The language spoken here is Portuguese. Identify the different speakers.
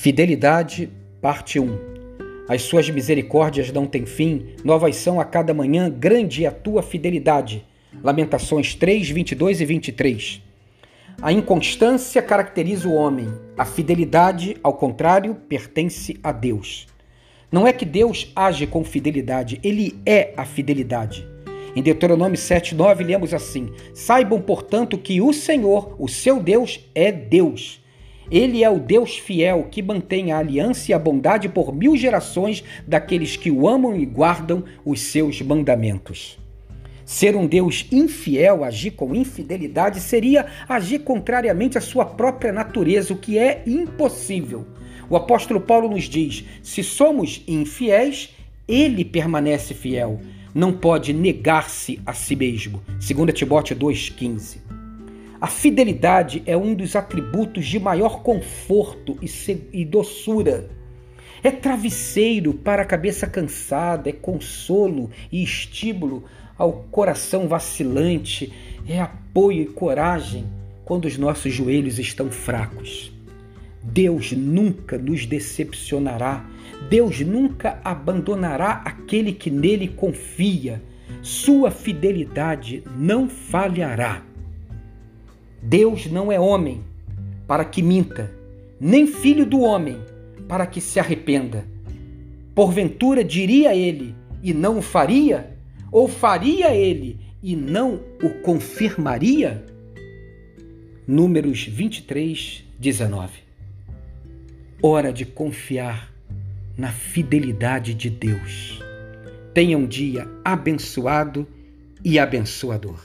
Speaker 1: Fidelidade, parte 1. As suas misericórdias não têm fim, novas são a cada manhã, grande é a tua fidelidade. Lamentações 3, 22 e 23. A inconstância caracteriza o homem, a fidelidade, ao contrário, pertence a Deus. Não é que Deus age com fidelidade, ele é a fidelidade. Em Deuteronômio 7,9 lemos assim: Saibam, portanto, que o Senhor, o seu Deus, é Deus ele é o Deus fiel que mantém a aliança e a bondade por mil gerações daqueles que o amam e guardam os seus mandamentos. Ser um Deus infiel, agir com infidelidade, seria agir contrariamente à sua própria natureza, o que é impossível. O apóstolo Paulo nos diz: se somos infiéis, ele permanece fiel, não pode negar-se a si mesmo. 2 Timóteo 2,15. A fidelidade é um dos atributos de maior conforto e doçura. É travesseiro para a cabeça cansada, é consolo e estímulo ao coração vacilante, é apoio e coragem quando os nossos joelhos estão fracos. Deus nunca nos decepcionará, Deus nunca abandonará aquele que nele confia. Sua fidelidade não falhará. Deus não é homem para que minta, nem filho do homem para que se arrependa. Porventura diria ele e não o faria? Ou faria ele e não o confirmaria? Números 23, 19. Hora de confiar na fidelidade de Deus. Tenha um dia abençoado e abençoador.